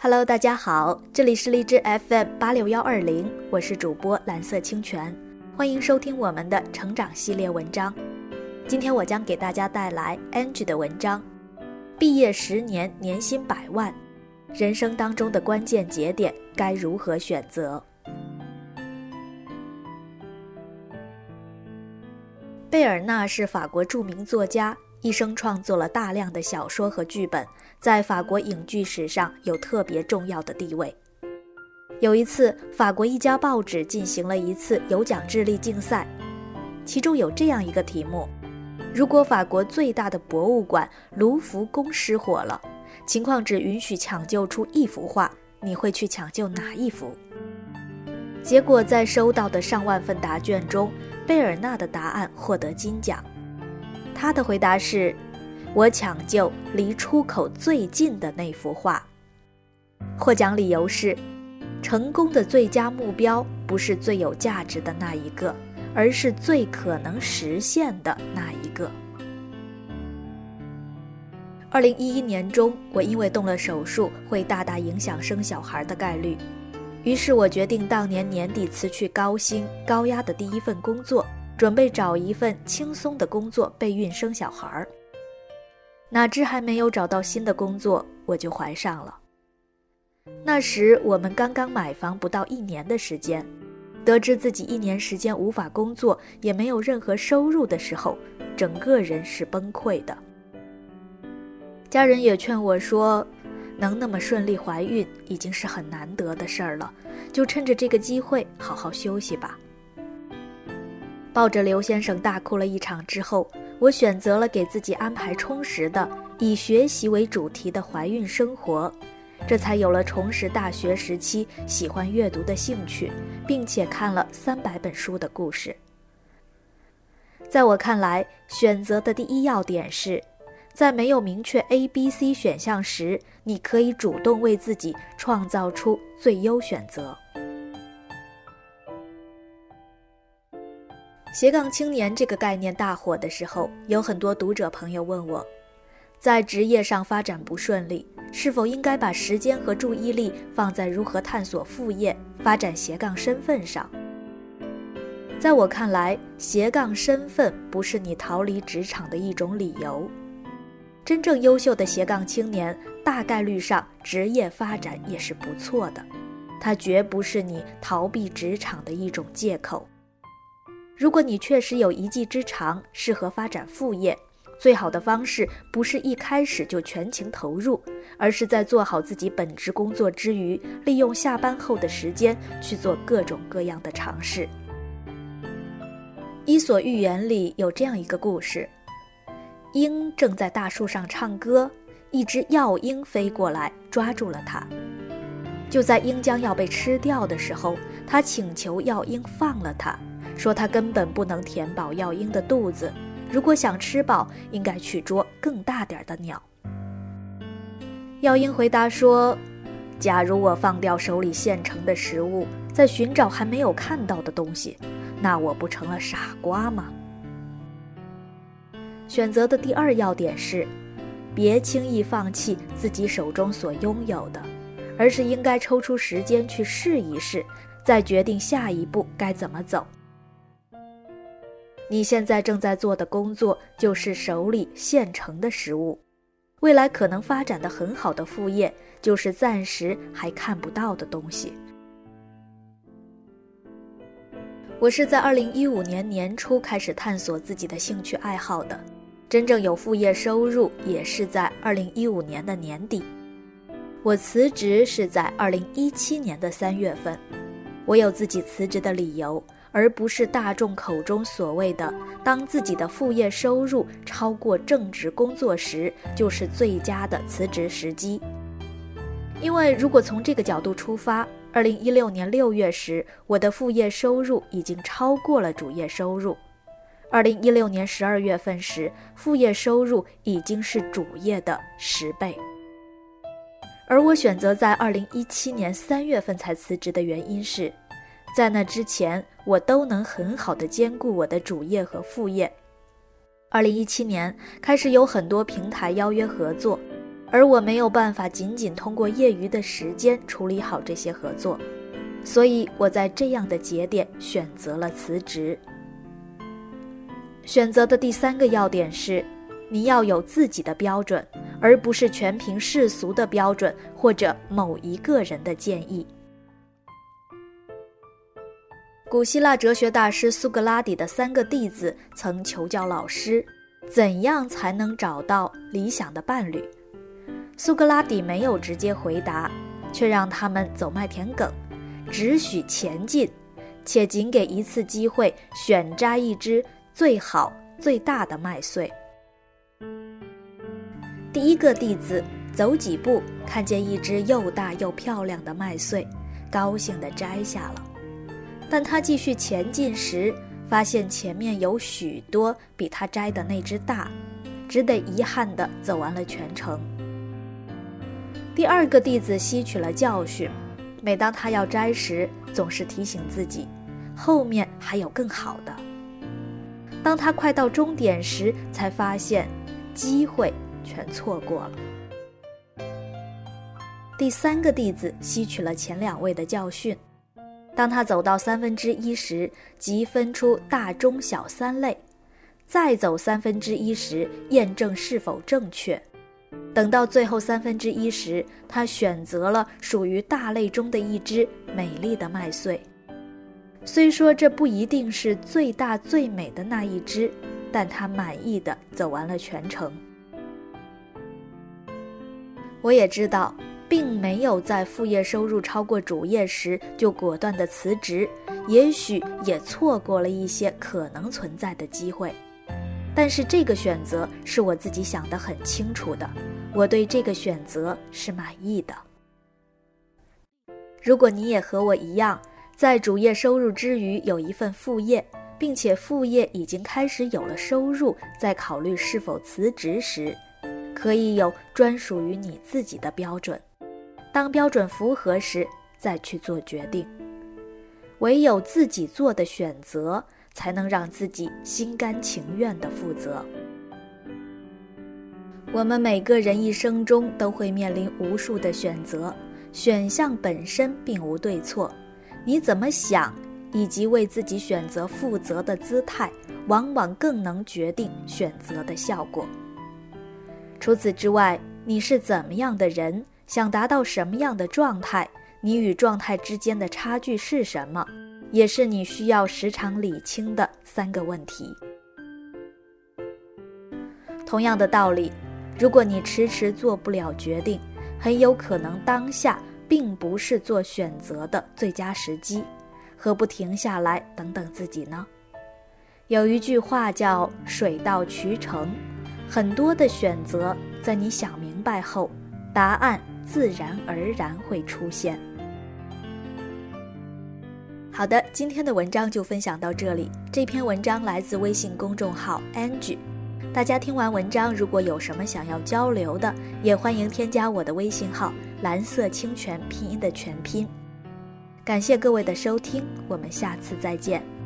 Hello，大家好，这里是荔枝 FM 八六幺二零，我是主播蓝色清泉，欢迎收听我们的成长系列文章。今天我将给大家带来 Angie 的文章：毕业十年，年薪百万，人生当中的关键节点该如何选择？贝尔纳是法国著名作家。一生创作了大量的小说和剧本，在法国影剧史上有特别重要的地位。有一次，法国一家报纸进行了一次有奖智力竞赛，其中有这样一个题目：如果法国最大的博物馆卢浮宫失火了，情况只允许抢救出一幅画，你会去抢救哪一幅？结果在收到的上万份答卷中，贝尔纳的答案获得金奖。他的回答是：“我抢救离出口最近的那幅画。”获奖理由是：成功的最佳目标不是最有价值的那一个，而是最可能实现的那一二零一一年中，我因为动了手术，会大大影响生小孩的概率，于是我决定当年年底辞去高薪高压的第一份工作。准备找一份轻松的工作备孕生小孩儿，哪知还没有找到新的工作，我就怀上了。那时我们刚刚买房不到一年的时间，得知自己一年时间无法工作，也没有任何收入的时候，整个人是崩溃的。家人也劝我说，能那么顺利怀孕已经是很难得的事儿了，就趁着这个机会好好休息吧。抱着刘先生大哭了一场之后，我选择了给自己安排充实的、以学习为主题的怀孕生活，这才有了重拾大学时期喜欢阅读的兴趣，并且看了三百本书的故事。在我看来，选择的第一要点是，在没有明确 A、B、C 选项时，你可以主动为自己创造出最优选择。斜杠青年这个概念大火的时候，有很多读者朋友问我，在职业上发展不顺利，是否应该把时间和注意力放在如何探索副业、发展斜杠身份上？在我看来，斜杠身份不是你逃离职场的一种理由。真正优秀的斜杠青年，大概率上职业发展也是不错的，它绝不是你逃避职场的一种借口。如果你确实有一技之长，适合发展副业，最好的方式不是一开始就全情投入，而是在做好自己本职工作之余，利用下班后的时间去做各种各样的尝试。《伊索寓言》里有这样一个故事：鹰正在大树上唱歌，一只药鹰飞过来抓住了它。就在鹰将要被吃掉的时候，他请求药鹰放了它。说他根本不能填饱药鹰的肚子，如果想吃饱，应该去捉更大点的鸟。药鹰回答说：“假如我放掉手里现成的食物，在寻找还没有看到的东西，那我不成了傻瓜吗？”选择的第二要点是，别轻易放弃自己手中所拥有的，而是应该抽出时间去试一试，再决定下一步该怎么走。你现在正在做的工作就是手里现成的食物，未来可能发展的很好的副业就是暂时还看不到的东西。我是在二零一五年年初开始探索自己的兴趣爱好的，真正有副业收入也是在二零一五年的年底。我辞职是在二零一七年的三月份，我有自己辞职的理由。而不是大众口中所谓的，当自己的副业收入超过正职工作时，就是最佳的辞职时机。因为如果从这个角度出发，二零一六年六月时，我的副业收入已经超过了主业收入；二零一六年十二月份时，副业收入已经是主业的十倍。而我选择在二零一七年三月份才辞职的原因是，在那之前我都能很好的兼顾我的主业和副业。二零一七年开始有很多平台邀约合作，而我没有办法仅仅通过业余的时间处理好这些合作，所以我在这样的节点选择了辞职。选择的第三个要点是，你要有自己的标准。而不是全凭世俗的标准或者某一个人的建议。古希腊哲学大师苏格拉底的三个弟子曾求教老师，怎样才能找到理想的伴侣？苏格拉底没有直接回答，却让他们走麦田埂，只许前进，且仅给一次机会选摘一只最好最大的麦穗。第一个弟子走几步，看见一只又大又漂亮的麦穗，高兴地摘下了。但他继续前进时，发现前面有许多比他摘的那只大，只得遗憾地走完了全程。第二个弟子吸取了教训，每当他要摘时，总是提醒自己，后面还有更好的。当他快到终点时，才发现机会。全错过了。第三个弟子吸取了前两位的教训，当他走到三分之一时，即分出大、中、小三类；再走三分之一时，验证是否正确。等到最后三分之一时，他选择了属于大类中的一只美丽的麦穗。虽说这不一定是最大最美的那一只，但他满意的走完了全程。我也知道，并没有在副业收入超过主业时就果断的辞职，也许也错过了一些可能存在的机会。但是这个选择是我自己想得很清楚的，我对这个选择是满意的。如果你也和我一样，在主业收入之余有一份副业，并且副业已经开始有了收入，在考虑是否辞职时。可以有专属于你自己的标准，当标准符合时再去做决定。唯有自己做的选择，才能让自己心甘情愿地负责。我们每个人一生中都会面临无数的选择，选项本身并无对错，你怎么想以及为自己选择负责的姿态，往往更能决定选择的效果。除此之外，你是怎么样的人？想达到什么样的状态？你与状态之间的差距是什么？也是你需要时常理清的三个问题。同样的道理，如果你迟迟做不了决定，很有可能当下并不是做选择的最佳时机。何不停下来等等自己呢？有一句话叫“水到渠成”。很多的选择，在你想明白后，答案自然而然会出现。好的，今天的文章就分享到这里。这篇文章来自微信公众号 Angie。大家听完文章，如果有什么想要交流的，也欢迎添加我的微信号“蓝色清泉”拼音的全拼。感谢各位的收听，我们下次再见。